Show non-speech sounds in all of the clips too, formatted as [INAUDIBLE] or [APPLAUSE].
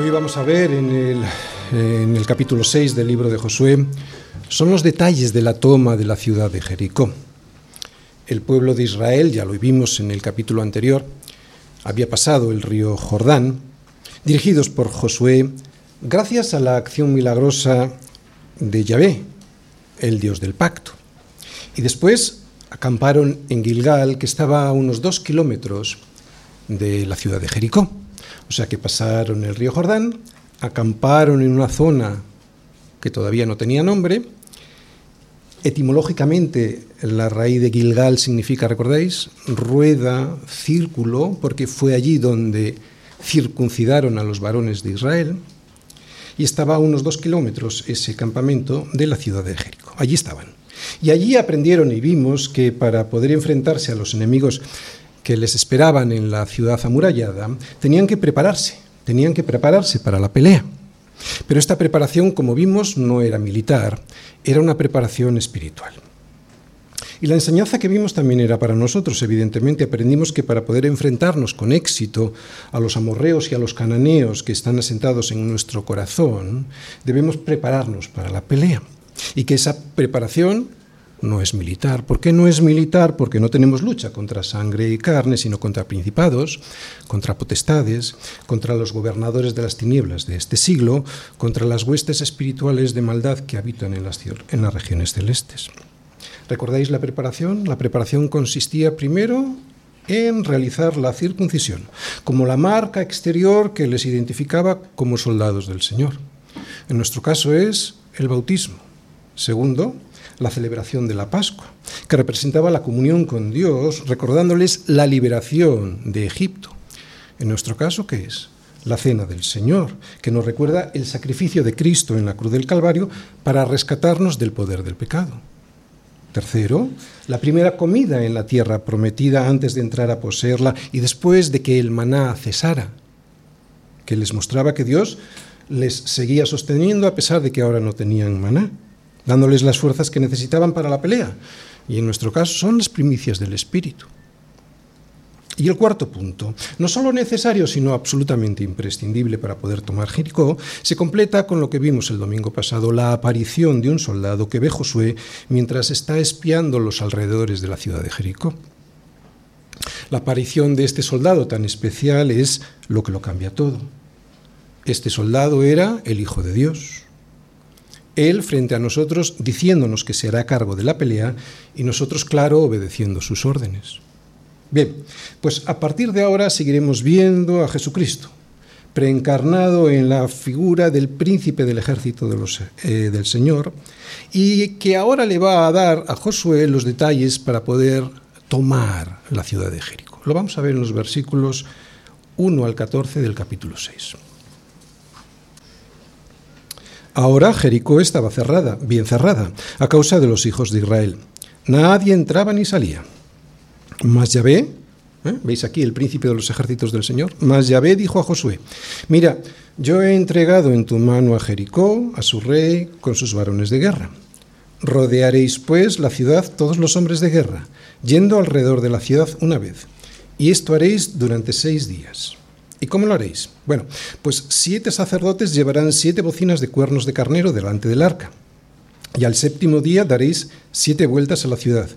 hoy vamos a ver en el, en el capítulo 6 del libro de Josué son los detalles de la toma de la ciudad de Jericó. El pueblo de Israel, ya lo vimos en el capítulo anterior, había pasado el río Jordán, dirigidos por Josué, gracias a la acción milagrosa de Yahvé, el Dios del pacto. Y después acamparon en Gilgal, que estaba a unos dos kilómetros de la ciudad de Jericó. O sea que pasaron el río Jordán, acamparon en una zona que todavía no tenía nombre. Etimológicamente, la raíz de Gilgal significa, ¿recordáis? Rueda, círculo, porque fue allí donde circuncidaron a los varones de Israel. Y estaba a unos dos kilómetros ese campamento de la ciudad de Jericó. Allí estaban. Y allí aprendieron y vimos que para poder enfrentarse a los enemigos que les esperaban en la ciudad amurallada, tenían que prepararse, tenían que prepararse para la pelea. Pero esta preparación, como vimos, no era militar, era una preparación espiritual. Y la enseñanza que vimos también era para nosotros. Evidentemente aprendimos que para poder enfrentarnos con éxito a los amorreos y a los cananeos que están asentados en nuestro corazón, debemos prepararnos para la pelea. Y que esa preparación no es militar. ¿Por qué no es militar? Porque no tenemos lucha contra sangre y carne, sino contra principados, contra potestades, contra los gobernadores de las tinieblas de este siglo, contra las huestes espirituales de maldad que habitan en las, en las regiones celestes. ¿Recordáis la preparación? La preparación consistía primero en realizar la circuncisión, como la marca exterior que les identificaba como soldados del Señor. En nuestro caso es el bautismo. Segundo, la celebración de la Pascua, que representaba la comunión con Dios, recordándoles la liberación de Egipto. En nuestro caso, ¿qué es? La cena del Señor, que nos recuerda el sacrificio de Cristo en la cruz del Calvario para rescatarnos del poder del pecado. Tercero, la primera comida en la tierra prometida antes de entrar a poseerla y después de que el maná cesara, que les mostraba que Dios les seguía sosteniendo a pesar de que ahora no tenían maná dándoles las fuerzas que necesitaban para la pelea. Y en nuestro caso son las primicias del Espíritu. Y el cuarto punto, no solo necesario, sino absolutamente imprescindible para poder tomar Jericó, se completa con lo que vimos el domingo pasado, la aparición de un soldado que ve Josué mientras está espiando los alrededores de la ciudad de Jericó. La aparición de este soldado tan especial es lo que lo cambia todo. Este soldado era el Hijo de Dios. Él frente a nosotros diciéndonos que se hará cargo de la pelea y nosotros, claro, obedeciendo sus órdenes. Bien, pues a partir de ahora seguiremos viendo a Jesucristo, preencarnado en la figura del príncipe del ejército eh, del Señor, y que ahora le va a dar a Josué los detalles para poder tomar la ciudad de Jericó. Lo vamos a ver en los versículos 1 al 14 del capítulo 6. Ahora Jericó estaba cerrada, bien cerrada, a causa de los hijos de Israel. Nadie entraba ni salía. Mas Yahvé, ¿eh? ¿veis aquí el príncipe de los ejércitos del Señor? Mas Yahvé dijo a Josué, mira, yo he entregado en tu mano a Jericó, a su rey, con sus varones de guerra. Rodearéis pues la ciudad todos los hombres de guerra, yendo alrededor de la ciudad una vez. Y esto haréis durante seis días. ¿Y cómo lo haréis? Bueno, pues siete sacerdotes llevarán siete bocinas de cuernos de carnero delante del arca. Y al séptimo día daréis siete vueltas a la ciudad,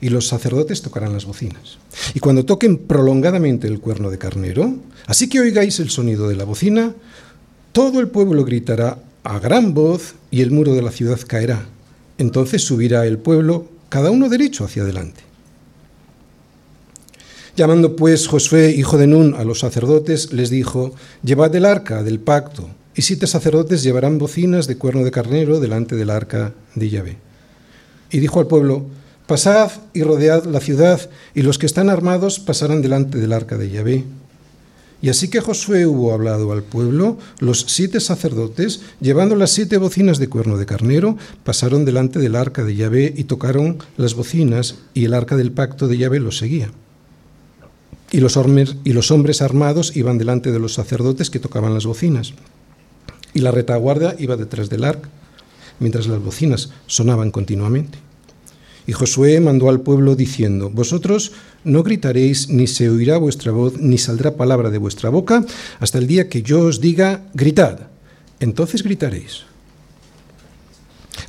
y los sacerdotes tocarán las bocinas. Y cuando toquen prolongadamente el cuerno de carnero, así que oigáis el sonido de la bocina, todo el pueblo gritará a gran voz y el muro de la ciudad caerá. Entonces subirá el pueblo, cada uno derecho hacia adelante. Llamando pues Josué, hijo de Nun, a los sacerdotes, les dijo, Llevad el arca del pacto, y siete sacerdotes llevarán bocinas de cuerno de carnero delante del arca de Yahvé. Y dijo al pueblo, Pasad y rodead la ciudad, y los que están armados pasarán delante del arca de Yahvé. Y así que Josué hubo hablado al pueblo, los siete sacerdotes, llevando las siete bocinas de cuerno de carnero, pasaron delante del arca de Yahvé y tocaron las bocinas, y el arca del pacto de Yahvé los seguía. Y los, hombres, armados iban delante de los sacerdotes que tocaban las bocinas. Y la retaguardia iba detrás del arca, mientras las bocinas sonaban continuamente. Y Josué mandó al pueblo diciendo, Vosotros no gritaréis, ni se oirá vuestra voz, ni saldrá palabra de vuestra boca, hasta el día que yo os diga, gritad. Entonces gritaréis.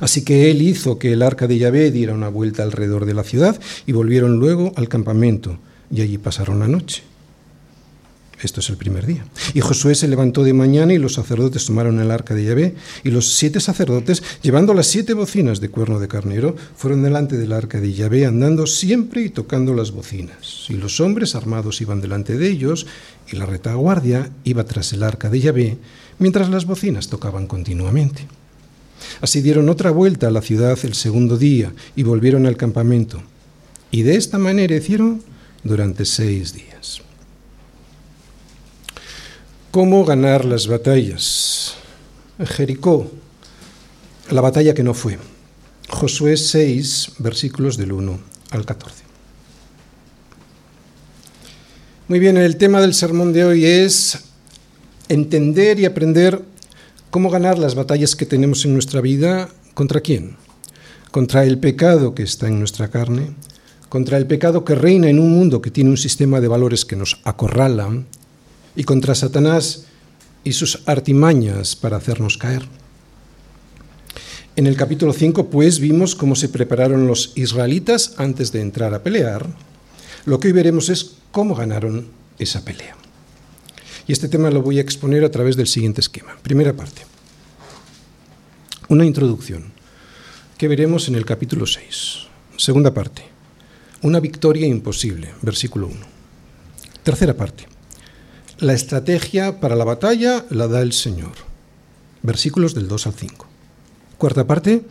Así que él hizo que el arca de Yahvé diera una vuelta alrededor de la ciudad y volvieron luego al campamento, y allí pasaron la noche. Esto es el primer día. Y Josué se levantó de mañana y los sacerdotes tomaron el arca de Yahvé y los siete sacerdotes, llevando las siete bocinas de cuerno de carnero, fueron delante del arca de Yahvé andando siempre y tocando las bocinas. Y los hombres armados iban delante de ellos y la retaguardia iba tras el arca de Yahvé, mientras las bocinas tocaban continuamente. Así dieron otra vuelta a la ciudad el segundo día y volvieron al campamento. Y de esta manera hicieron durante seis días. ¿Cómo ganar las batallas? Jericó, la batalla que no fue. Josué 6, versículos del 1 al 14. Muy bien, el tema del sermón de hoy es entender y aprender cómo ganar las batallas que tenemos en nuestra vida. ¿Contra quién? Contra el pecado que está en nuestra carne, contra el pecado que reina en un mundo que tiene un sistema de valores que nos acorralan y contra Satanás y sus artimañas para hacernos caer. En el capítulo 5, pues, vimos cómo se prepararon los israelitas antes de entrar a pelear. Lo que hoy veremos es cómo ganaron esa pelea. Y este tema lo voy a exponer a través del siguiente esquema. Primera parte. Una introducción que veremos en el capítulo 6. Segunda parte. Una victoria imposible, versículo 1. Tercera parte. La estrategia para la batalla la da el Señor. Versículos del 2 al 5. Cuarta parte,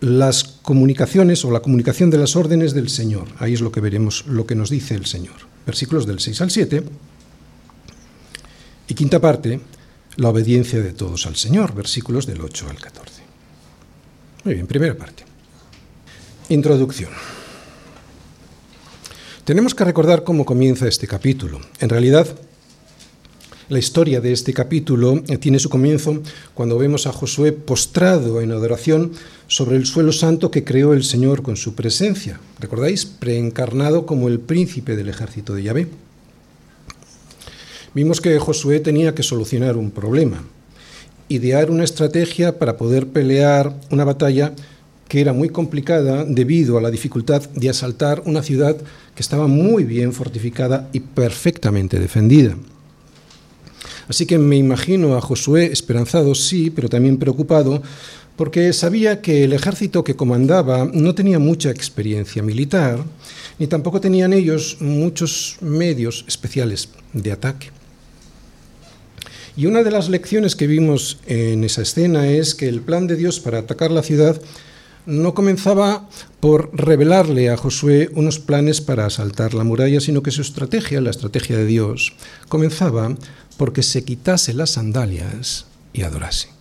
las comunicaciones o la comunicación de las órdenes del Señor. Ahí es lo que veremos, lo que nos dice el Señor. Versículos del 6 al 7. Y quinta parte, la obediencia de todos al Señor. Versículos del 8 al 14. Muy bien, primera parte. Introducción. Tenemos que recordar cómo comienza este capítulo. En realidad, la historia de este capítulo eh, tiene su comienzo cuando vemos a Josué postrado en adoración sobre el suelo santo que creó el Señor con su presencia. ¿Recordáis? Preencarnado como el príncipe del ejército de Yahvé. Vimos que Josué tenía que solucionar un problema, idear una estrategia para poder pelear una batalla que era muy complicada debido a la dificultad de asaltar una ciudad que estaba muy bien fortificada y perfectamente defendida. Así que me imagino a Josué esperanzado, sí, pero también preocupado, porque sabía que el ejército que comandaba no tenía mucha experiencia militar, ni tampoco tenían ellos muchos medios especiales de ataque. Y una de las lecciones que vimos en esa escena es que el plan de Dios para atacar la ciudad no comenzaba por revelarle a Josué unos planes para asaltar la muralla, sino que su estrategia, la estrategia de Dios, comenzaba porque se quitase las sandalias y adorase.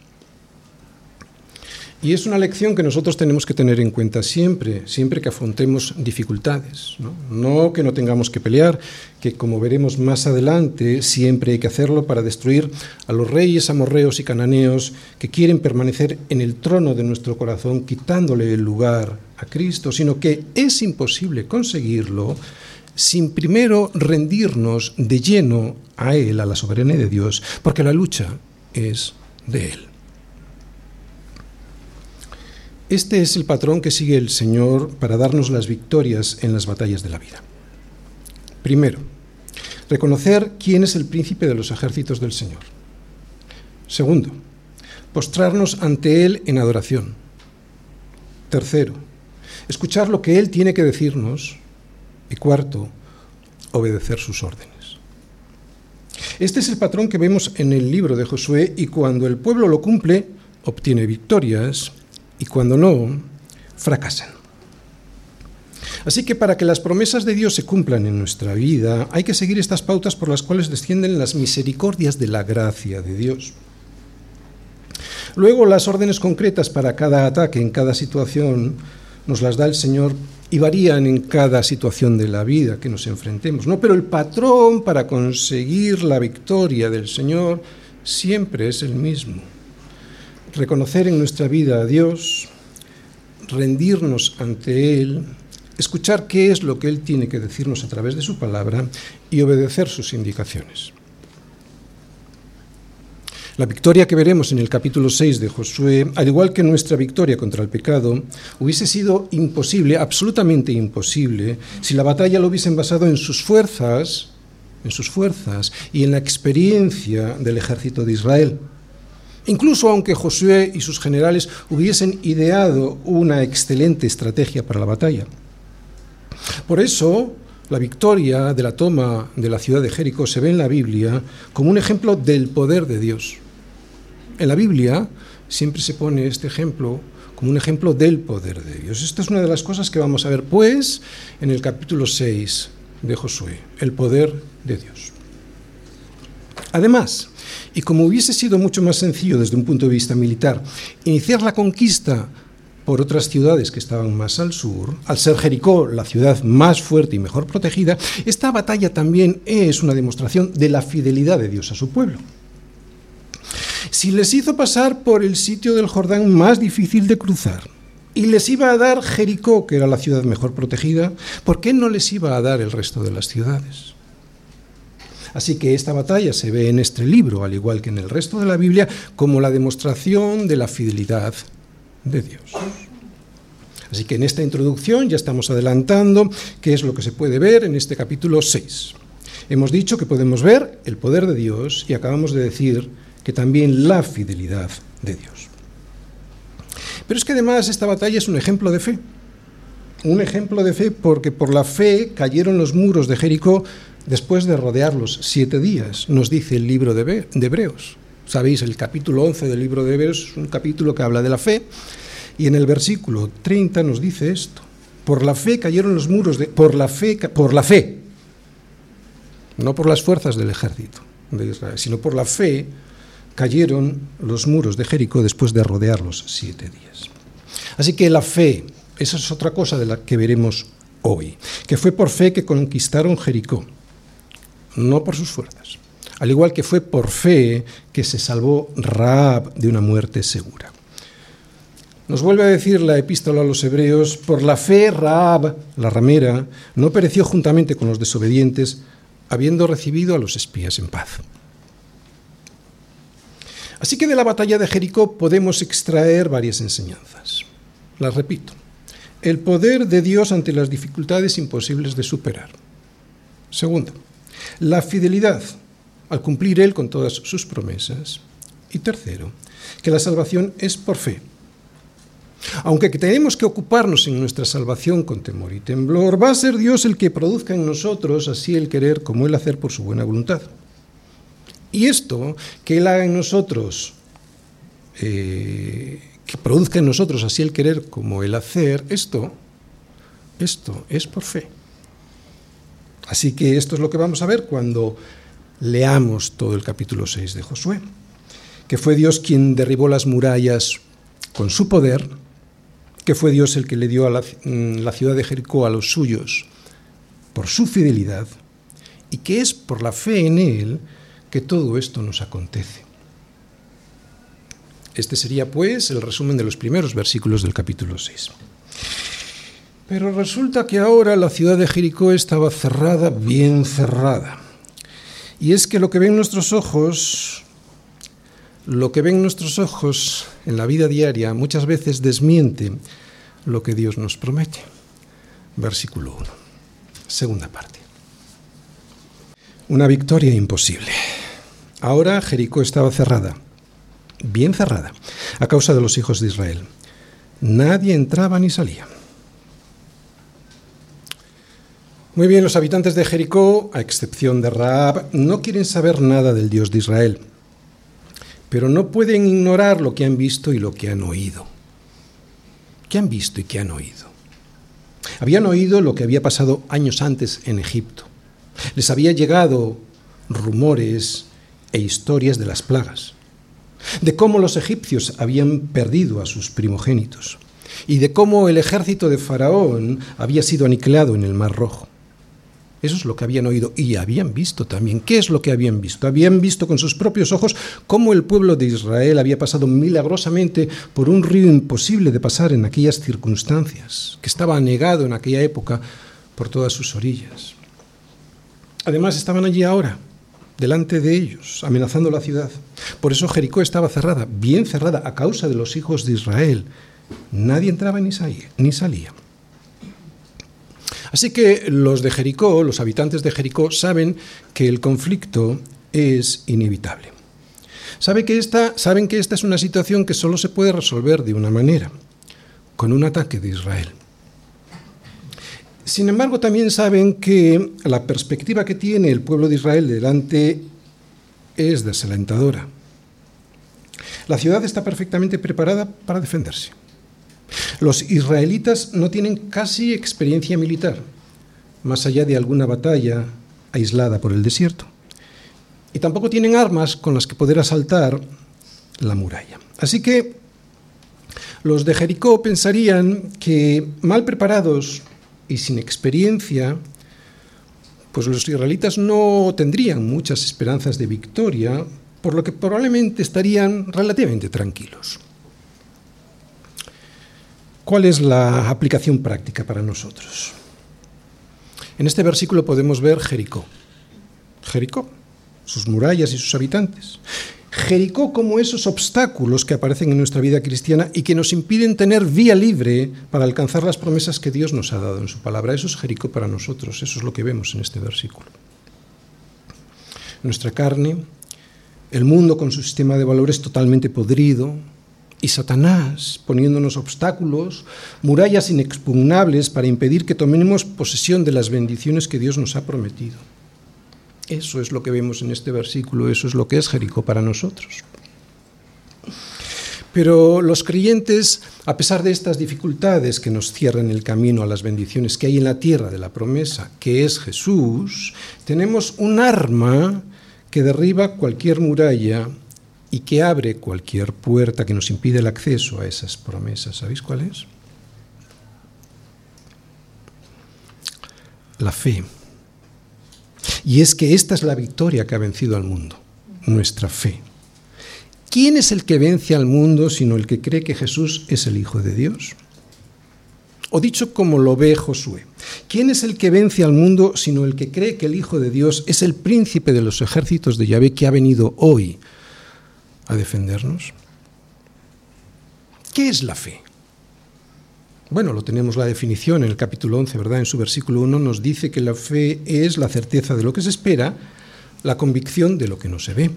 Y es una lección que nosotros tenemos que tener en cuenta siempre, siempre que afrontemos dificultades. ¿no? que no tengamos que pelear, que como veremos más adelante, siempre hay que hacerlo para destruir a los reyes amorreos y cananeos que quieren permanecer en el trono de nuestro corazón, quitándole el lugar a Cristo, sino que es imposible conseguirlo sin primero rendirnos de lleno a Él, a la soberanía de Dios, porque la lucha es de Él. Este es el patrón que sigue el Señor para darnos las victorias en las batallas de la vida. Primero, reconocer quién es el príncipe de los ejércitos del Señor. Segundo, postrarnos ante Él en adoración. Tercero, escuchar lo que Él tiene que decirnos y cuarto, obedecer sus órdenes. Este es el patrón que vemos en el libro de Josué y cuando el pueblo lo cumple, obtiene victorias y cuando no, fracasan. Así que para que las promesas de Dios se cumplan en nuestra vida, hay que seguir estas pautas por las cuales descienden las misericordias de la gracia de Dios. Luego las órdenes concretas para cada ataque en cada situación nos las da el Señor y varían en cada situación de la vida que nos enfrentemos, ¿no? Pero el patrón para conseguir la victoria del Señor siempre es el mismo. Reconocer en nuestra vida a Dios, rendirnos ante Él, escuchar qué es lo que Él tiene que decirnos a través de su palabra y obedecer sus indicaciones. La victoria que veremos en el capítulo 6 de Josué, al igual que nuestra victoria contra el pecado, hubiese sido imposible, absolutamente imposible, si la batalla lo hubiesen basado en sus fuerzas, en sus fuerzas y en la experiencia del ejército de Israel. Incluso aunque Josué y sus generales hubiesen ideado una excelente estrategia para la batalla. Por eso, la victoria de la toma de la ciudad de Jericó se ve en la Biblia como un ejemplo del poder de Dios. En la Biblia siempre se pone este ejemplo como un ejemplo del poder de Dios. Esta es una de las cosas que vamos a ver, pues, en el capítulo 6 de Josué, el poder de Dios. Además, y como hubiese sido mucho más sencillo desde un punto de vista militar, iniciar la conquista por otras ciudades que estaban más al sur, al ser Jericó la ciudad más fuerte y mejor protegida, esta batalla también es una demostración de la fidelidad de Dios a su pueblo. Si les hizo pasar por el sitio del Jordán más difícil de cruzar y les iba a dar Jericó, que era la ciudad mejor protegida, ¿por qué no les iba a dar el resto de las ciudades? Así que esta batalla se ve en este libro, al igual que en el resto de la Biblia, como la demostración de la fidelidad de Dios. Así que en esta introducción ya estamos adelantando qué es lo que se puede ver en este capítulo 6. Hemos dicho que podemos ver el poder de Dios y acabamos de decir que también la fidelidad de Dios. Pero es que además esta batalla es un ejemplo de fe. Un ejemplo de fe porque por la fe cayeron los muros de Jericó después de rodearlos siete días, nos dice el libro de Hebreos. Sabéis, el capítulo 11 del libro de Hebreos es un capítulo que habla de la fe y en el versículo 30 nos dice esto. Por la fe cayeron los muros de... Por la fe, por la fe, no por las fuerzas del ejército de Israel, sino por la fe cayeron los muros de Jericó después de rodearlos siete días. Así que la fe, esa es otra cosa de la que veremos hoy, que fue por fe que conquistaron Jericó, no por sus fuerzas, al igual que fue por fe que se salvó Raab de una muerte segura. Nos vuelve a decir la epístola a los hebreos, por la fe Raab, la ramera, no pereció juntamente con los desobedientes, habiendo recibido a los espías en paz. Así que de la batalla de Jericó podemos extraer varias enseñanzas. Las repito. El poder de Dios ante las dificultades imposibles de superar. Segundo, la fidelidad al cumplir Él con todas sus promesas. Y tercero, que la salvación es por fe. Aunque tenemos que ocuparnos en nuestra salvación con temor y temblor, va a ser Dios el que produzca en nosotros así el querer como el hacer por su buena voluntad. Y esto, que Él haga en nosotros, eh, que produzca en nosotros así el querer como el hacer, esto, esto es por fe. Así que esto es lo que vamos a ver cuando leamos todo el capítulo 6 de Josué, que fue Dios quien derribó las murallas con su poder, que fue Dios el que le dio a la, mm, la ciudad de Jericó a los suyos por su fidelidad, y que es por la fe en Él que todo esto nos acontece. Este sería, pues, el resumen de los primeros versículos del capítulo 6. Pero resulta que ahora la ciudad de Jericó estaba cerrada, bien cerrada. Y es que lo que ven nuestros ojos, lo que ven nuestros ojos en la vida diaria muchas veces desmiente lo que Dios nos promete. Versículo 1, segunda parte. Una victoria imposible. Ahora Jericó estaba cerrada, bien cerrada, a causa de los hijos de Israel. Nadie entraba ni salía. Muy bien, los habitantes de Jericó, a excepción de Raab, no quieren saber nada del Dios de Israel, pero no pueden ignorar lo que han visto y lo que han oído. ¿Qué han visto y qué han oído? Habían oído lo que había pasado años antes en Egipto. Les había llegado rumores e historias de las plagas, de cómo los egipcios habían perdido a sus primogénitos y de cómo el ejército de Faraón había sido aniquilado en el Mar Rojo. Eso es lo que habían oído y habían visto también. ¿Qué es lo que habían visto? Habían visto con sus propios ojos cómo el pueblo de Israel había pasado milagrosamente por un río imposible de pasar en aquellas circunstancias, que estaba anegado en aquella época por todas sus orillas. Además, estaban allí ahora, delante de ellos, amenazando la ciudad. Por eso Jericó estaba cerrada, bien cerrada, a causa de los hijos de Israel. Nadie entraba ni salía. Ni salía. Así que los de Jericó, los habitantes de Jericó, saben que el conflicto es inevitable. Saben que, esta, saben que esta es una situación que solo se puede resolver de una manera, con un ataque de Israel. Sin embargo, también saben que la perspectiva que tiene el pueblo de Israel delante es desalentadora. La ciudad está perfectamente preparada para defenderse. Los israelitas no tienen casi experiencia militar, más allá de alguna batalla aislada por el desierto. Y tampoco tienen armas con las que poder asaltar la muralla. Así que los de Jericó pensarían que, mal preparados y sin experiencia, pues los israelitas no tendrían muchas esperanzas de victoria, por lo que probablemente estarían relativamente tranquilos. ¿Cuál es la aplicación práctica para nosotros? En este versículo podemos ver Jericó. Jericó, sus murallas y sus habitantes. Jericó como esos obstáculos que aparecen en nuestra vida cristiana y que nos impiden tener vía libre para alcanzar las promesas que Dios nos ha dado en su palabra. Eso es Jericó para nosotros, eso es lo que vemos en este versículo. Nuestra carne, el mundo con su sistema de valores totalmente podrido, y Satanás poniéndonos obstáculos, murallas inexpugnables para impedir que tomemos posesión de las bendiciones que Dios nos ha prometido. Eso es lo que vemos en este versículo, eso es lo que es Jericó para nosotros. Pero los creyentes, a pesar de estas dificultades que nos cierran el camino a las bendiciones que hay en la tierra de la promesa, que es Jesús, tenemos un arma que derriba cualquier muralla y que abre cualquier puerta que nos impide el acceso a esas promesas. ¿Sabéis cuál es? La fe. Y es que esta es la victoria que ha vencido al mundo, nuestra fe. ¿Quién es el que vence al mundo sino el que cree que Jesús es el Hijo de Dios? O dicho como lo ve Josué, ¿quién es el que vence al mundo sino el que cree que el Hijo de Dios es el príncipe de los ejércitos de Yahvé que ha venido hoy a defendernos? ¿Qué es la fe? Bueno, lo tenemos la definición en el capítulo 11, ¿verdad? En su versículo 1 nos dice que la fe es la certeza de lo que se espera, la convicción de lo que no se ve.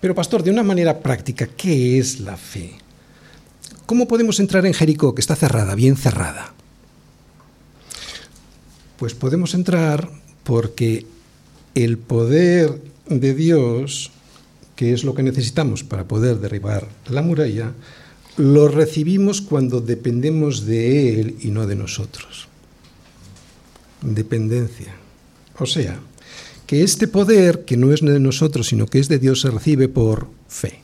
Pero pastor, de una manera práctica, ¿qué es la fe? ¿Cómo podemos entrar en Jericó, que está cerrada, bien cerrada? Pues podemos entrar porque el poder de Dios, que es lo que necesitamos para poder derribar la muralla, lo recibimos cuando dependemos de Él y no de nosotros. Dependencia. O sea, que este poder, que no es de nosotros, sino que es de Dios, se recibe por fe.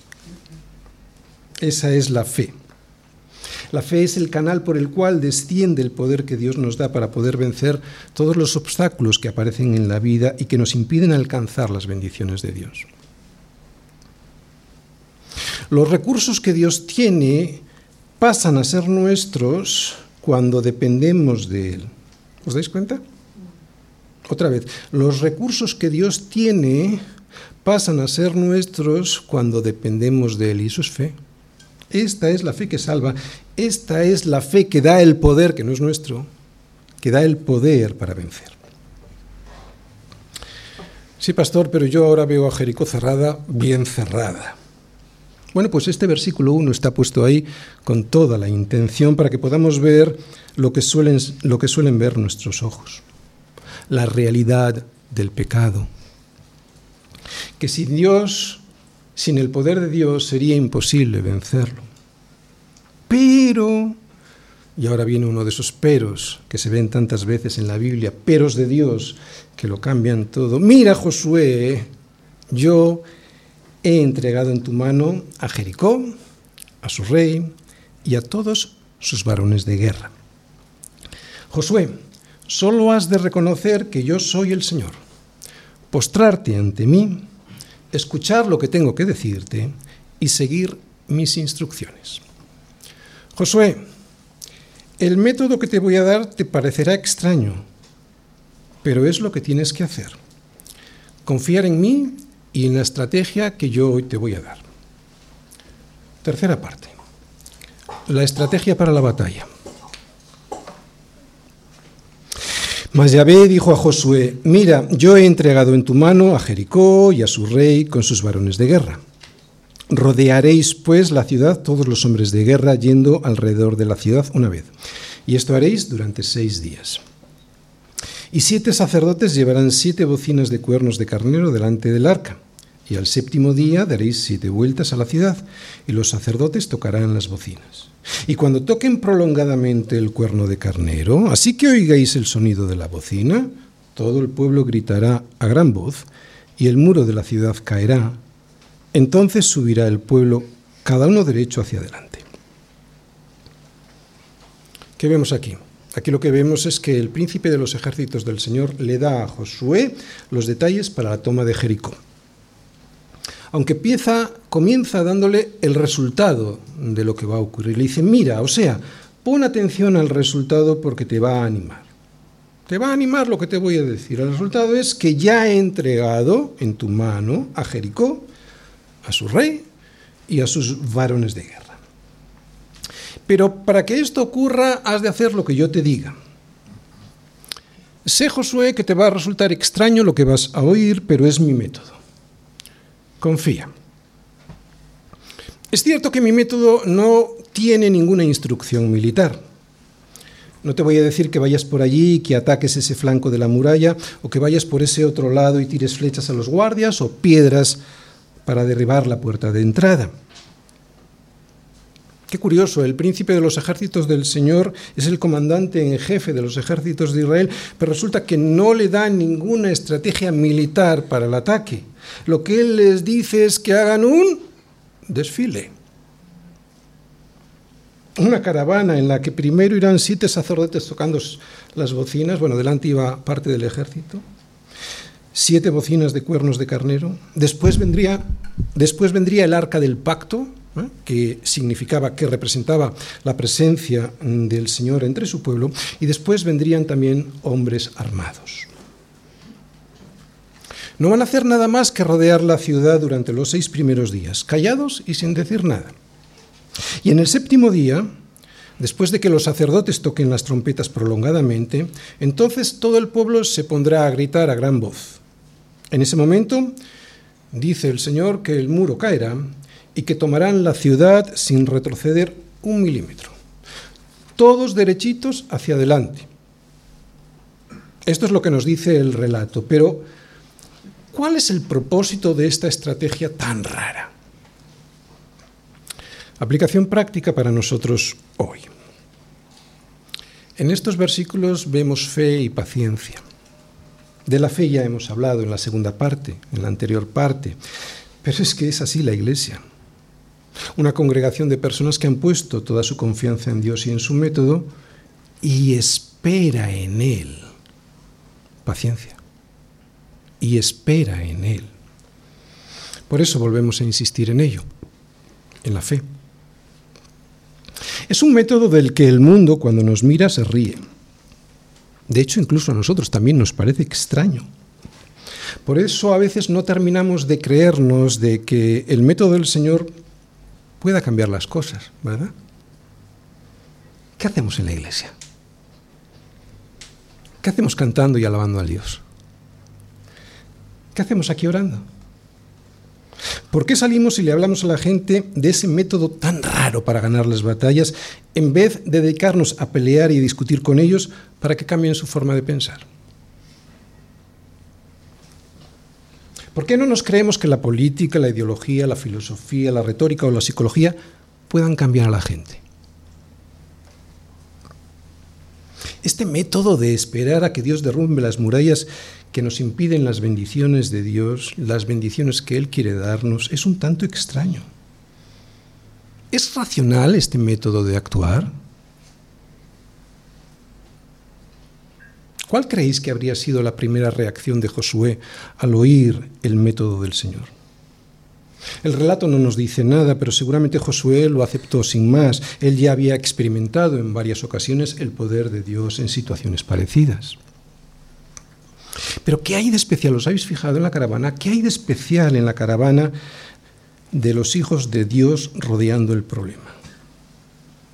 Esa es la fe. La fe es el canal por el cual desciende el poder que Dios nos da para poder vencer todos los obstáculos que aparecen en la vida y que nos impiden alcanzar las bendiciones de Dios. Los recursos que Dios tiene pasan a ser nuestros cuando dependemos de Él. ¿Os dais cuenta? Otra vez, los recursos que Dios tiene pasan a ser nuestros cuando dependemos de Él y eso es fe. Esta es la fe que salva, esta es la fe que da el poder, que no es nuestro, que da el poder para vencer. Sí, pastor, pero yo ahora veo a Jericó cerrada, bien cerrada. Bueno, pues este versículo 1 está puesto ahí con toda la intención para que podamos ver lo que suelen, lo que suelen ver nuestros ojos, la realidad del pecado. Que sin Dios, sin el poder de Dios, sería imposible vencerlo. Pero, y ahora viene uno de esos peros que se ven tantas veces en la Biblia, peros de Dios que lo cambian todo. Mira, Josué, yo he entregado en tu mano a Jericó, a su rey y a todos sus varones de guerra. Josué, solo has de reconocer que yo soy el Señor, postrarte ante mí, escuchar lo que tengo que decirte y seguir mis instrucciones. Josué, el método que te voy a dar te parecerá extraño, pero es lo que tienes que hacer. Confiar en mí y en la estrategia que yo hoy te voy a dar. Tercera parte. La estrategia para la batalla. Mas Yahvé dijo a Josué, mira, yo he entregado en tu mano a Jericó y a su rey con sus varones de guerra. Rodearéis pues la ciudad todos los hombres de guerra yendo alrededor de la ciudad una vez. Y esto haréis durante seis días. Y siete sacerdotes llevarán siete bocinas de cuernos de carnero delante del arca. Y al séptimo día daréis siete vueltas a la ciudad, y los sacerdotes tocarán las bocinas. Y cuando toquen prolongadamente el cuerno de carnero, así que oigáis el sonido de la bocina, todo el pueblo gritará a gran voz, y el muro de la ciudad caerá. Entonces subirá el pueblo, cada uno derecho hacia adelante. ¿Qué vemos aquí? Aquí lo que vemos es que el príncipe de los ejércitos del Señor le da a Josué los detalles para la toma de Jericó. Aunque pieza, comienza dándole el resultado de lo que va a ocurrir. Le dice, mira, o sea, pon atención al resultado porque te va a animar. Te va a animar lo que te voy a decir. El resultado es que ya he entregado en tu mano a Jericó, a su rey y a sus varones de guerra. Pero para que esto ocurra, has de hacer lo que yo te diga. Sé, Josué, que te va a resultar extraño lo que vas a oír, pero es mi método. Confía. Es cierto que mi método no tiene ninguna instrucción militar. No te voy a decir que vayas por allí y que ataques ese flanco de la muralla, o que vayas por ese otro lado y tires flechas a los guardias o piedras para derribar la puerta de entrada. Qué curioso, el príncipe de los ejércitos del Señor es el comandante en jefe de los ejércitos de Israel, pero resulta que no le da ninguna estrategia militar para el ataque. Lo que él les dice es que hagan un desfile. Una caravana en la que primero irán siete sacerdotes tocando las bocinas, bueno, delante iba parte del ejército, siete bocinas de cuernos de carnero, después vendría, después vendría el arca del pacto, ¿eh? que significaba, que representaba la presencia del Señor entre su pueblo, y después vendrían también hombres armados. No van a hacer nada más que rodear la ciudad durante los seis primeros días, callados y sin decir nada. Y en el séptimo día, después de que los sacerdotes toquen las trompetas prolongadamente, entonces todo el pueblo se pondrá a gritar a gran voz. En ese momento, dice el Señor que el muro caerá y que tomarán la ciudad sin retroceder un milímetro. Todos derechitos hacia adelante. Esto es lo que nos dice el relato, pero ¿cuál es el propósito de esta estrategia tan rara? Aplicación práctica para nosotros hoy. En estos versículos vemos fe y paciencia. De la fe ya hemos hablado en la segunda parte, en la anterior parte, pero es que es así la iglesia. Una congregación de personas que han puesto toda su confianza en Dios y en su método y espera en Él. Paciencia. Y espera en Él. Por eso volvemos a insistir en ello, en la fe. Es un método del que el mundo cuando nos mira se ríe. De hecho, incluso a nosotros también nos parece extraño. Por eso a veces no terminamos de creernos de que el método del Señor pueda cambiar las cosas, ¿verdad? ¿Qué hacemos en la iglesia? ¿Qué hacemos cantando y alabando a Dios? ¿Qué hacemos aquí orando? ¿Por qué salimos y le hablamos a la gente de ese método tan raro para ganar las batallas en vez de dedicarnos a pelear y discutir con ellos para que cambien su forma de pensar? ¿Por qué no nos creemos que la política, la ideología, la filosofía, la retórica o la psicología puedan cambiar a la gente? Este método de esperar a que Dios derrumbe las murallas que nos impiden las bendiciones de Dios, las bendiciones que Él quiere darnos, es un tanto extraño. ¿Es racional este método de actuar? ¿Cuál creéis que habría sido la primera reacción de Josué al oír el método del Señor? El relato no nos dice nada, pero seguramente Josué lo aceptó sin más. Él ya había experimentado en varias ocasiones el poder de Dios en situaciones parecidas. Pero ¿qué hay de especial? ¿Os habéis fijado en la caravana? ¿Qué hay de especial en la caravana de los hijos de Dios rodeando el problema?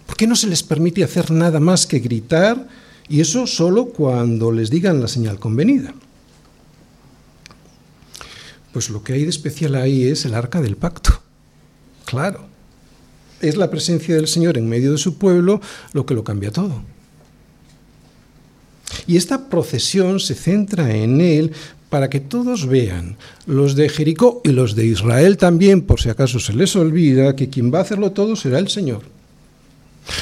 ¿Por qué no se les permite hacer nada más que gritar? Y eso solo cuando les digan la señal convenida. Pues lo que hay de especial ahí es el arca del pacto. Claro. Es la presencia del Señor en medio de su pueblo lo que lo cambia todo. Y esta procesión se centra en él para que todos vean, los de Jericó y los de Israel también, por si acaso se les olvida, que quien va a hacerlo todo será el Señor.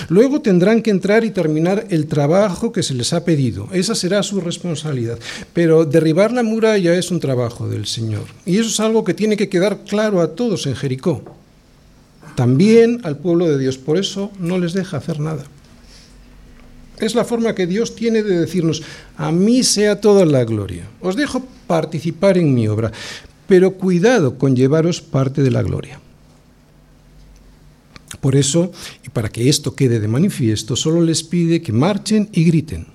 Luego tendrán que entrar y terminar el trabajo que se les ha pedido. Esa será su responsabilidad. Pero derribar la muralla es un trabajo del Señor. Y eso es algo que tiene que quedar claro a todos en Jericó. También al pueblo de Dios. Por eso no les deja hacer nada. Es la forma que Dios tiene de decirnos, a mí sea toda la gloria. Os dejo participar en mi obra, pero cuidado con llevaros parte de la gloria. Por eso, y para que esto quede de manifiesto, solo les pide que marchen y griten.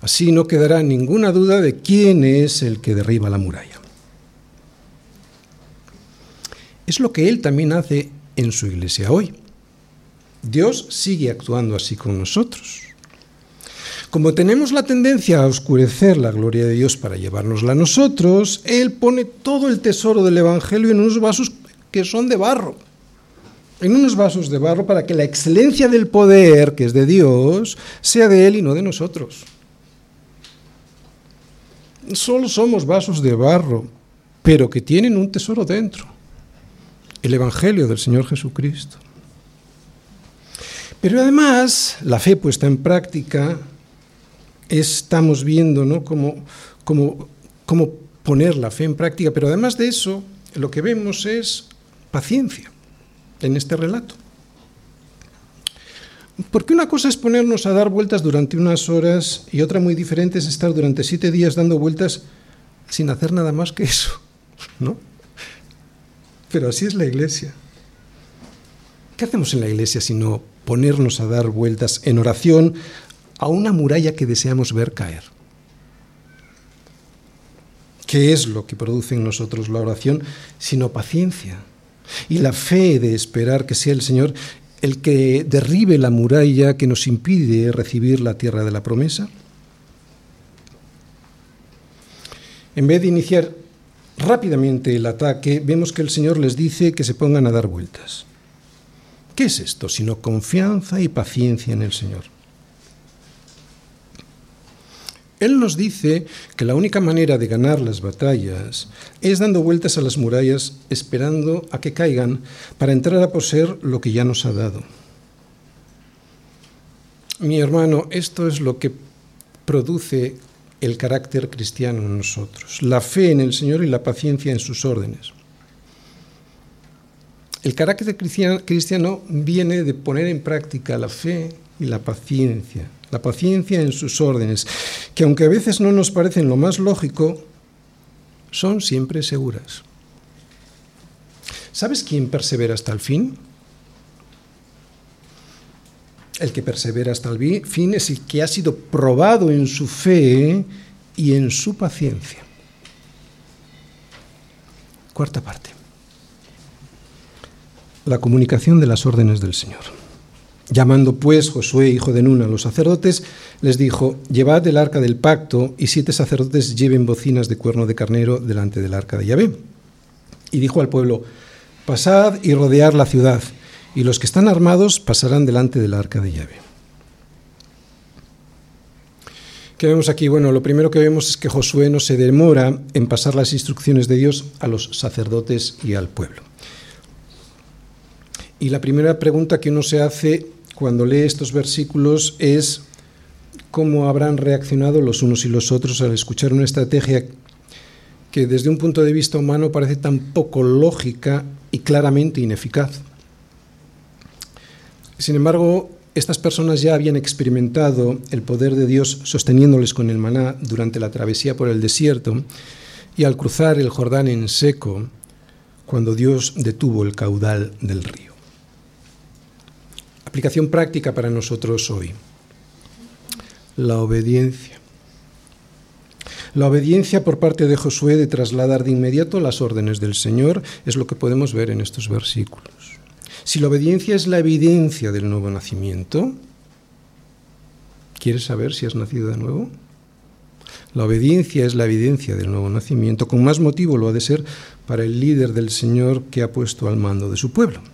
Así no quedará ninguna duda de quién es el que derriba la muralla. Es lo que Él también hace en su iglesia hoy. Dios sigue actuando así con nosotros. Como tenemos la tendencia a oscurecer la gloria de Dios para llevárnosla a nosotros, Él pone todo el tesoro del Evangelio en unos vasos que son de barro en unos vasos de barro para que la excelencia del poder, que es de Dios, sea de Él y no de nosotros. Solo somos vasos de barro, pero que tienen un tesoro dentro, el Evangelio del Señor Jesucristo. Pero además, la fe puesta en práctica, estamos viendo ¿no? cómo, poner la fe en práctica, pero además de eso, lo que vemos es paciencia en este relato. Porque una cosa es ponernos a dar vueltas durante unas horas y otra muy diferente es estar durante siete días dando vueltas sin hacer nada más que eso, [LAUGHS] ¿no? Pero así es la iglesia. ¿Qué hacemos en la iglesia sino ponernos a dar vueltas en oración a una muralla que deseamos ver caer? ¿Qué es lo que produce en nosotros la oración sino paciencia? Y la fe de esperar que sea el Señor el que derribe la muralla que nos impide recibir la tierra de la promesa? En vez de iniciar rápidamente el ataque, vemos que el Señor les dice que se pongan a dar vueltas. ¿Qué es esto sino confianza y paciencia en el Señor? Él nos dice que la única manera de ganar las batallas es dando vueltas a las murallas esperando a que caigan para entrar a poseer lo que ya nos ha dado. Mi hermano, esto es lo que produce el carácter cristiano en nosotros, la fe en el Señor y la paciencia en sus órdenes. El carácter cristiano viene de poner en práctica la fe y la paciencia la paciencia en sus órdenes, que aunque a veces no nos parecen lo más lógico, son siempre seguras. ¿Sabes quién persevera hasta el fin? El que persevera hasta el fin es el que ha sido probado en su fe y en su paciencia. Cuarta parte. La comunicación de las órdenes del Señor. Llamando pues Josué, hijo de Nun, a los sacerdotes, les dijo, llevad el arca del pacto y siete sacerdotes lleven bocinas de cuerno de carnero delante del arca de Yahvé. Y dijo al pueblo, pasad y rodear la ciudad, y los que están armados pasarán delante del arca de Yahvé. ¿Qué vemos aquí? Bueno, lo primero que vemos es que Josué no se demora en pasar las instrucciones de Dios a los sacerdotes y al pueblo. Y la primera pregunta que uno se hace cuando lee estos versículos es cómo habrán reaccionado los unos y los otros al escuchar una estrategia que desde un punto de vista humano parece tan poco lógica y claramente ineficaz. Sin embargo, estas personas ya habían experimentado el poder de Dios sosteniéndoles con el maná durante la travesía por el desierto y al cruzar el Jordán en seco, cuando Dios detuvo el caudal del río. Aplicación práctica para nosotros hoy. La obediencia. La obediencia por parte de Josué de trasladar de inmediato las órdenes del Señor es lo que podemos ver en estos versículos. Si la obediencia es la evidencia del nuevo nacimiento, ¿quieres saber si has nacido de nuevo? La obediencia es la evidencia del nuevo nacimiento. Con más motivo lo ha de ser para el líder del Señor que ha puesto al mando de su pueblo.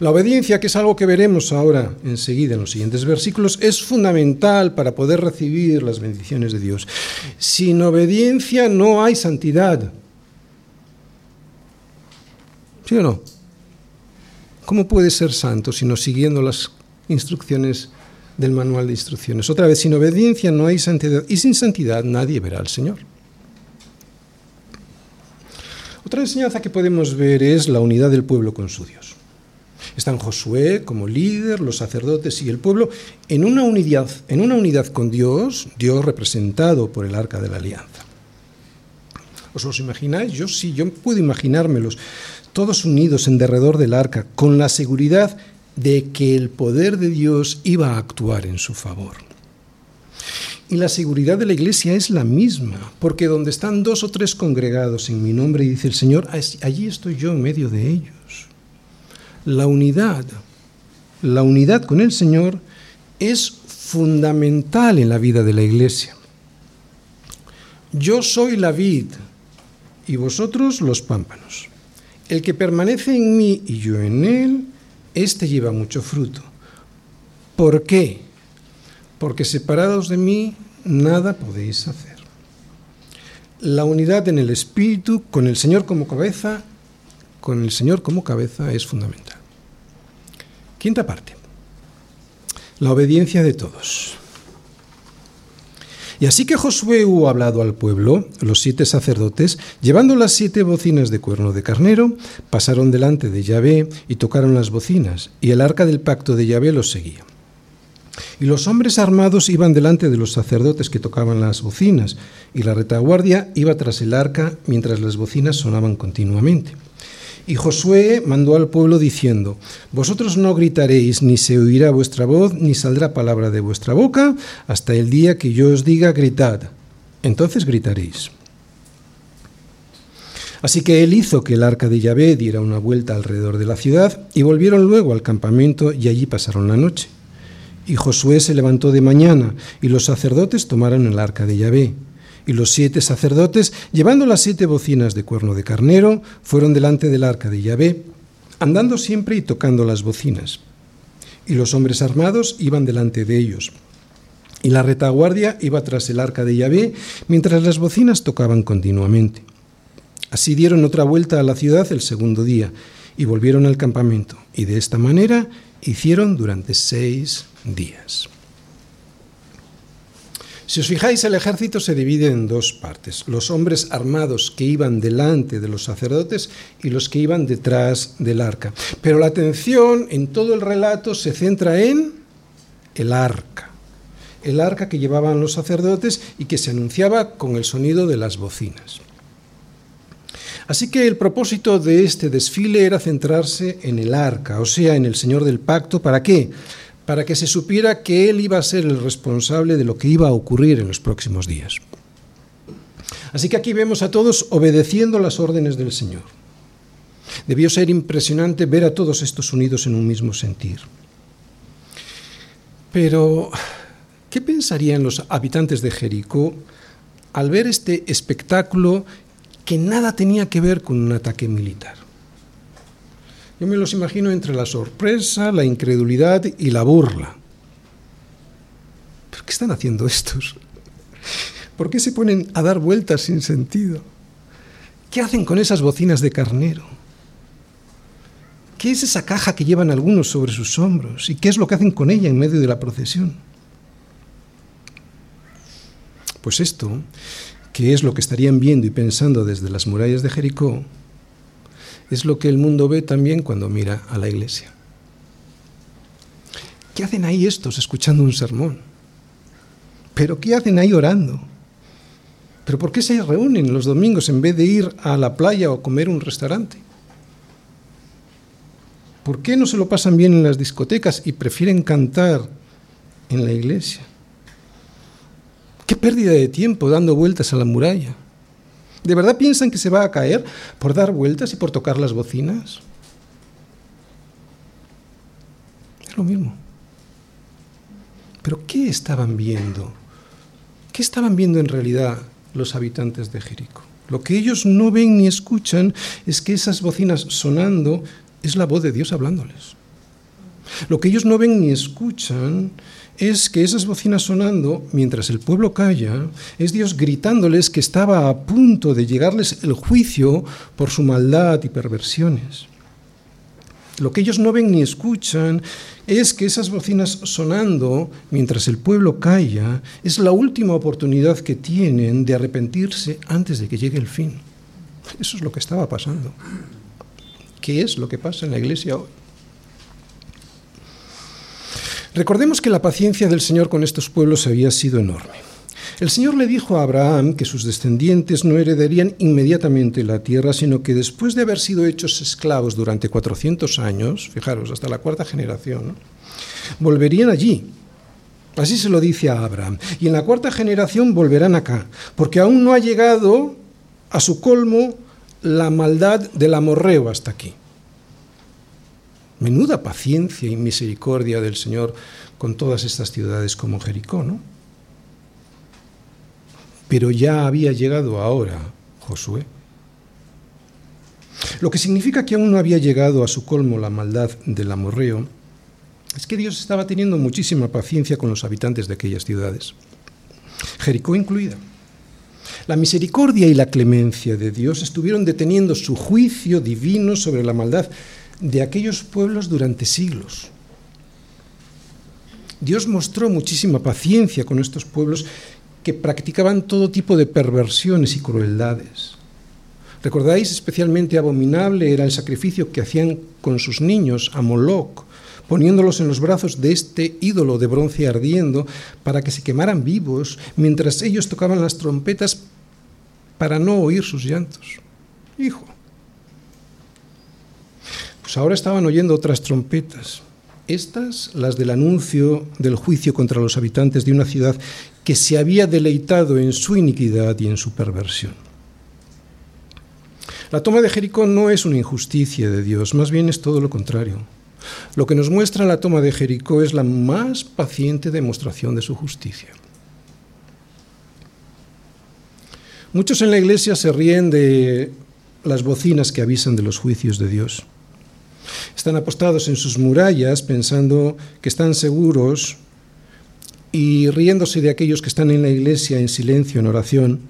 La obediencia, que es algo que veremos ahora enseguida en los siguientes versículos, es fundamental para poder recibir las bendiciones de Dios. Sin obediencia no hay santidad. ¿Sí o no? ¿Cómo puede ser santo sino siguiendo las instrucciones del manual de instrucciones? Otra vez, sin obediencia no hay santidad y sin santidad nadie verá al Señor. Otra enseñanza que podemos ver es la unidad del pueblo con su Dios. Están Josué como líder, los sacerdotes y el pueblo en una unidad, con Dios, Dios representado por el arca de la alianza. ¿Os los imagináis? Yo sí, yo puedo imaginármelos todos unidos en derredor del arca, con la seguridad de que el poder de Dios iba a actuar en su favor. Y la seguridad de la iglesia es la misma, porque donde están dos o tres congregados en mi nombre, dice el Señor, allí estoy yo en medio de ellos. La unidad, la unidad con el Señor es fundamental en la vida de la iglesia. Yo soy la vid y vosotros los pámpanos. El que permanece en mí y yo en él, éste lleva mucho fruto. ¿Por qué? Porque separados de mí, nada podéis hacer. La unidad en el espíritu, con el Señor como cabeza, con el Señor como cabeza es fundamental. Quinta parte. La obediencia de todos. Y así que Josué hubo hablado al pueblo, los siete sacerdotes, llevando las siete bocinas de cuerno de carnero, pasaron delante de Yahvé y tocaron las bocinas, y el arca del pacto de Yahvé los seguía. Y los hombres armados iban delante de los sacerdotes que tocaban las bocinas, y la retaguardia iba tras el arca mientras las bocinas sonaban continuamente. Y Josué mandó al pueblo diciendo, Vosotros no gritaréis, ni se oirá vuestra voz, ni saldrá palabra de vuestra boca, hasta el día que yo os diga, gritad. Entonces gritaréis. Así que él hizo que el arca de Yahvé diera una vuelta alrededor de la ciudad, y volvieron luego al campamento, y allí pasaron la noche. Y Josué se levantó de mañana, y los sacerdotes tomaron el arca de Yahvé. Y los siete sacerdotes, llevando las siete bocinas de cuerno de carnero, fueron delante del arca de Yahvé, andando siempre y tocando las bocinas. Y los hombres armados iban delante de ellos. Y la retaguardia iba tras el arca de Yahvé, mientras las bocinas tocaban continuamente. Así dieron otra vuelta a la ciudad el segundo día, y volvieron al campamento. Y de esta manera hicieron durante seis días. Si os fijáis, el ejército se divide en dos partes, los hombres armados que iban delante de los sacerdotes y los que iban detrás del arca. Pero la atención en todo el relato se centra en el arca, el arca que llevaban los sacerdotes y que se anunciaba con el sonido de las bocinas. Así que el propósito de este desfile era centrarse en el arca, o sea, en el Señor del pacto. ¿Para qué? Para que se supiera que él iba a ser el responsable de lo que iba a ocurrir en los próximos días. Así que aquí vemos a todos obedeciendo las órdenes del Señor. Debió ser impresionante ver a todos estos unidos en un mismo sentir. Pero, ¿qué pensarían los habitantes de Jericó al ver este espectáculo que nada tenía que ver con un ataque militar? Yo me los imagino entre la sorpresa, la incredulidad y la burla. ¿Pero qué están haciendo estos? ¿Por qué se ponen a dar vueltas sin sentido? ¿Qué hacen con esas bocinas de carnero? ¿Qué es esa caja que llevan algunos sobre sus hombros? ¿Y qué es lo que hacen con ella en medio de la procesión? Pues esto, que es lo que estarían viendo y pensando desde las murallas de Jericó, es lo que el mundo ve también cuando mira a la iglesia. ¿Qué hacen ahí estos escuchando un sermón? ¿Pero qué hacen ahí orando? ¿Pero por qué se reúnen los domingos en vez de ir a la playa o comer un restaurante? ¿Por qué no se lo pasan bien en las discotecas y prefieren cantar en la iglesia? ¿Qué pérdida de tiempo dando vueltas a la muralla? ¿De verdad piensan que se va a caer por dar vueltas y por tocar las bocinas? Es lo mismo. Pero ¿qué estaban viendo? ¿Qué estaban viendo en realidad los habitantes de Jericó? Lo que ellos no ven ni escuchan es que esas bocinas sonando es la voz de Dios hablándoles. Lo que ellos no ven ni escuchan es que esas bocinas sonando, mientras el pueblo calla, es Dios gritándoles que estaba a punto de llegarles el juicio por su maldad y perversiones. Lo que ellos no ven ni escuchan es que esas bocinas sonando mientras el pueblo calla es la última oportunidad que tienen de arrepentirse antes de que llegue el fin. Eso es lo que estaba pasando. ¿Qué es lo que pasa en la iglesia hoy? Recordemos que la paciencia del Señor con estos pueblos había sido enorme. El Señor le dijo a Abraham que sus descendientes no heredarían inmediatamente la tierra, sino que después de haber sido hechos esclavos durante 400 años, fijaros, hasta la cuarta generación, volverían allí. Así se lo dice a Abraham. Y en la cuarta generación volverán acá, porque aún no ha llegado a su colmo la maldad del amorreo hasta aquí. Menuda paciencia y misericordia del Señor con todas estas ciudades como Jericó, ¿no? Pero ya había llegado ahora Josué. Lo que significa que aún no había llegado a su colmo la maldad del amorreo es que Dios estaba teniendo muchísima paciencia con los habitantes de aquellas ciudades, Jericó incluida. La misericordia y la clemencia de Dios estuvieron deteniendo su juicio divino sobre la maldad de aquellos pueblos durante siglos. Dios mostró muchísima paciencia con estos pueblos que practicaban todo tipo de perversiones y crueldades. ¿Recordáis especialmente abominable era el sacrificio que hacían con sus niños a Moloch, poniéndolos en los brazos de este ídolo de bronce ardiendo para que se quemaran vivos mientras ellos tocaban las trompetas para no oír sus llantos? Hijo, pues ahora estaban oyendo otras trompetas. Estas, las del anuncio del juicio contra los habitantes de una ciudad que se había deleitado en su iniquidad y en su perversión. La toma de Jericó no es una injusticia de Dios, más bien es todo lo contrario. Lo que nos muestra la toma de Jericó es la más paciente demostración de su justicia. Muchos en la iglesia se ríen de las bocinas que avisan de los juicios de Dios. Están apostados en sus murallas pensando que están seguros y riéndose de aquellos que están en la iglesia en silencio, en oración,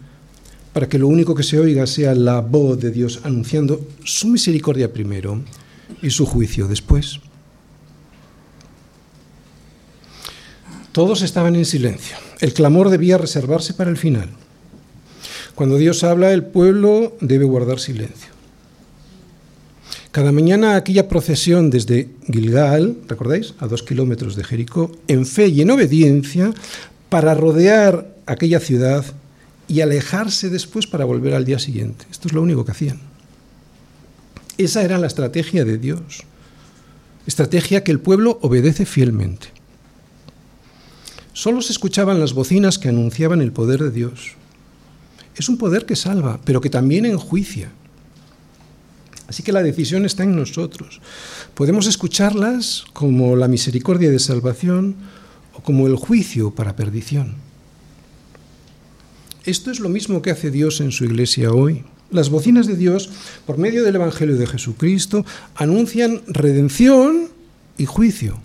para que lo único que se oiga sea la voz de Dios anunciando su misericordia primero y su juicio después. Todos estaban en silencio. El clamor debía reservarse para el final. Cuando Dios habla, el pueblo debe guardar silencio. Cada mañana aquella procesión desde Gilgal, ¿recordáis? A dos kilómetros de Jericó, en fe y en obediencia, para rodear aquella ciudad y alejarse después para volver al día siguiente. Esto es lo único que hacían. Esa era la estrategia de Dios. Estrategia que el pueblo obedece fielmente. Solo se escuchaban las bocinas que anunciaban el poder de Dios. Es un poder que salva, pero que también enjuicia. Así que la decisión está en nosotros. Podemos escucharlas como la misericordia de salvación o como el juicio para perdición. Esto es lo mismo que hace Dios en su iglesia hoy. Las bocinas de Dios, por medio del Evangelio de Jesucristo, anuncian redención y juicio.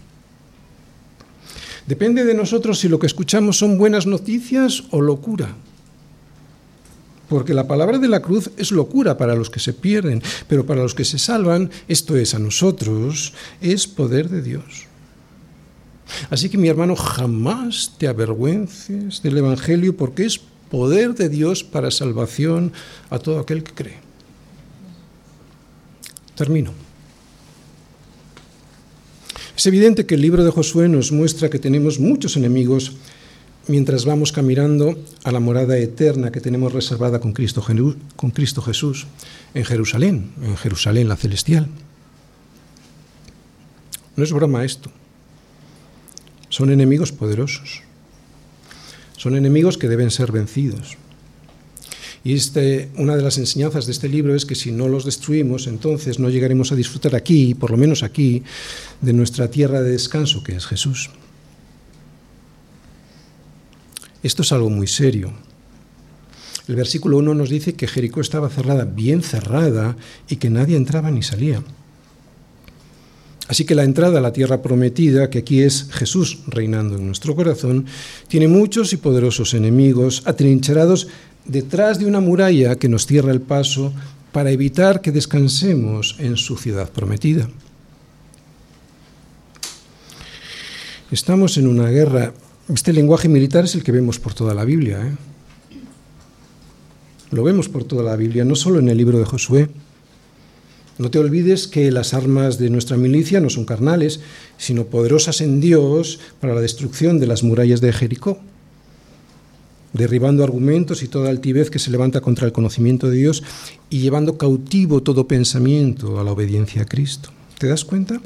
Depende de nosotros si lo que escuchamos son buenas noticias o locura porque la palabra de la cruz es locura para los que se pierden, pero para los que se salvan, esto es a nosotros, es poder de Dios. Así que mi hermano, jamás te avergüences del Evangelio porque es poder de Dios para salvación a todo aquel que cree. Termino. Es evidente que el libro de Josué nos muestra que tenemos muchos enemigos mientras vamos caminando a la morada eterna que tenemos reservada con Cristo, Jesús en Jerusalén, en Jerusalén la celestial. No es broma esto. Son enemigos poderosos. Son enemigos que deben ser vencidos. Y este, una de las enseñanzas de este libro es que si no los destruimos, entonces no llegaremos a disfrutar aquí, por lo menos aquí, de nuestra tierra de descanso, que es Jesús. Esto es algo muy serio. El versículo 1 nos dice que Jericó estaba cerrada, bien cerrada, y que nadie entraba ni salía. Así que la entrada a la tierra prometida, que aquí es Jesús reinando en nuestro corazón, tiene muchos y poderosos enemigos atrincherados detrás de una muralla que nos cierra el paso para evitar que descansemos en su ciudad prometida. Estamos en una guerra. Este lenguaje militar es el que vemos por toda la Biblia. ¿eh? Lo vemos por toda la Biblia, no solo en el libro de Josué. No te olvides que las armas de nuestra milicia no son carnales, sino poderosas en Dios para la destrucción de las murallas de Jericó derribando argumentos y toda altivez que se levanta contra el conocimiento de Dios y llevando cautivo todo pensamiento a la obediencia a Cristo. ¿Te das cuenta?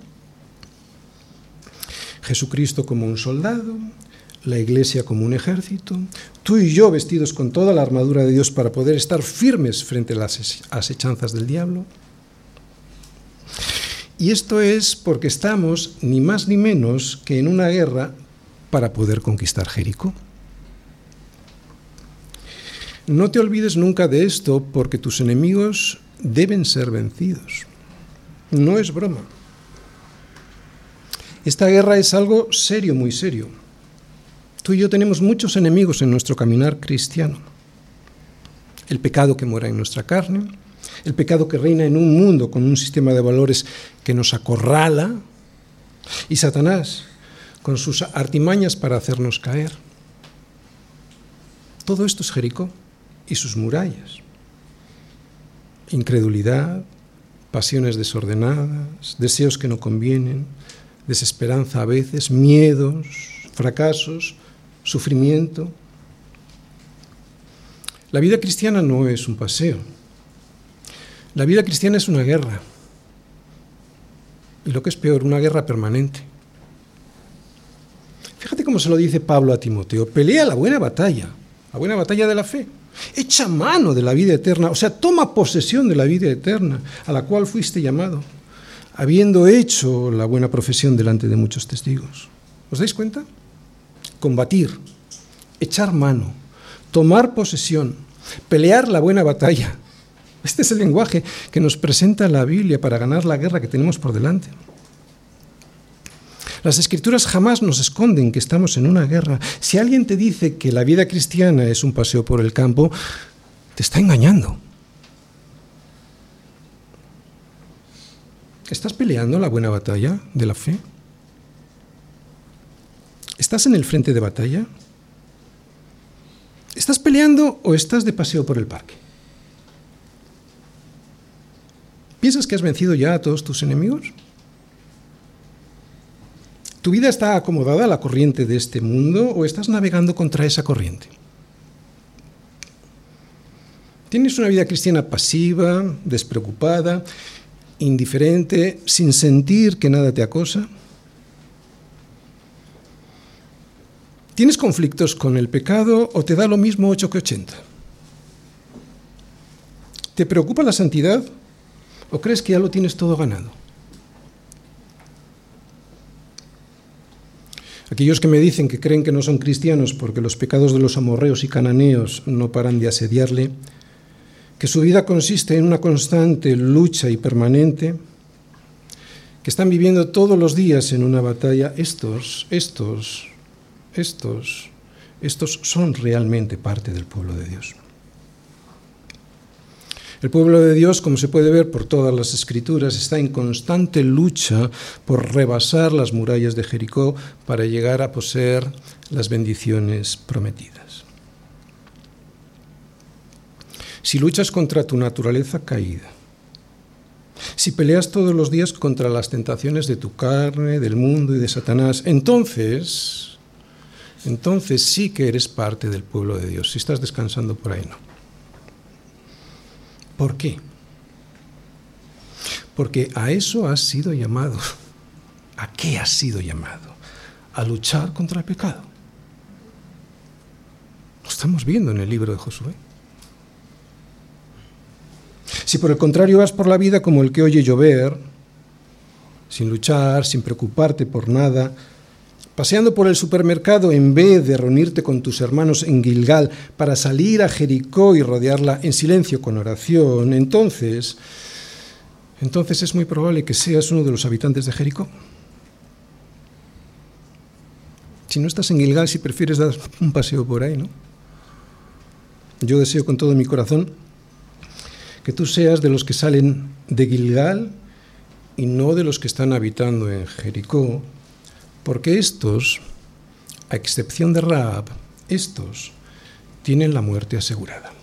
Jesucristo como un soldado, la iglesia como un ejército, tú y yo vestidos con toda la armadura de Dios para poder estar firmes frente a las asechanzas del diablo. Y esto es porque estamos ni más ni menos que en una guerra para poder conquistar Jericó. No te olvides nunca de esto porque tus enemigos deben ser vencidos. No es broma. Esta guerra es algo serio, muy serio. Tú y yo tenemos muchos enemigos en nuestro caminar cristiano. El pecado que mora en nuestra carne, el pecado que reina en un mundo con un sistema de valores que nos acorrala, y Satanás con sus artimañas para hacernos caer. Todo esto es Jericó y sus murallas. Incredulidad, pasiones desordenadas, deseos que no convienen, desesperanza a veces, miedos, fracasos, sufrimiento. La vida cristiana no es un paseo. La vida cristiana es una guerra. Y lo que es peor, una guerra permanente. Fíjate cómo se lo dice Pablo a Timoteo. Pelea la buena batalla, la buena batalla de la fe. Echa mano de la vida eterna, o sea, toma posesión de la vida eterna a la cual fuiste llamado, habiendo hecho la buena profesión delante de muchos testigos. ¿Os dais cuenta? Combatir, echar mano, tomar posesión, pelear la buena batalla. Este es el lenguaje que nos presenta la Biblia para ganar la guerra que tenemos por delante. Las escrituras jamás nos esconden que estamos en una guerra. Si alguien te dice que la vida cristiana es un paseo por el campo, te está engañando. ¿Estás peleando la buena batalla de la fe? ¿Estás en el frente de batalla? ¿Estás peleando o estás de paseo por el parque? ¿Piensas que has vencido ya a todos tus enemigos? ¿Tu vida está acomodada a la corriente de este mundo o estás navegando contra esa corriente? ¿Tienes una vida cristiana pasiva, despreocupada, indiferente, sin sentir que nada te acosa? ¿Tienes conflictos con el pecado o te da lo mismo 8 que 80? ¿Te preocupa la santidad o crees que ya lo tienes todo ganado? Aquellos que me dicen que creen que no son cristianos porque los pecados de los amorreos y cananeos no paran de asediarle, que su vida consiste en una constante lucha y permanente, que están viviendo todos los días en una batalla, estos, estos, estos, estos son realmente parte del pueblo de Dios. El pueblo de Dios, como se puede ver por todas las escrituras, está en constante lucha por rebasar las murallas de Jericó para llegar a poseer las bendiciones prometidas. Si luchas contra tu naturaleza caída, si peleas todos los días contra las tentaciones de tu carne, del mundo y de Satanás, entonces, entonces sí que eres parte del pueblo de Dios. Si estás descansando por ahí, no. ¿Por qué? Porque a eso has sido llamado. ¿A qué has sido llamado? A luchar contra el pecado. Lo estamos viendo en el libro de Josué. Si por el contrario vas por la vida como el que oye llover, sin luchar, sin preocuparte por nada, paseando por el supermercado en vez de reunirte con tus hermanos en Gilgal para salir a Jericó y rodearla en silencio con oración, entonces, entonces es muy probable que seas uno de los habitantes de Jericó. Si no estás en Gilgal, si prefieres dar un paseo por ahí, ¿no? Yo deseo con todo mi corazón que tú seas de los que salen de Gilgal y no de los que están habitando en Jericó, porque estos, a excepción de Raab, estos tienen la muerte asegurada.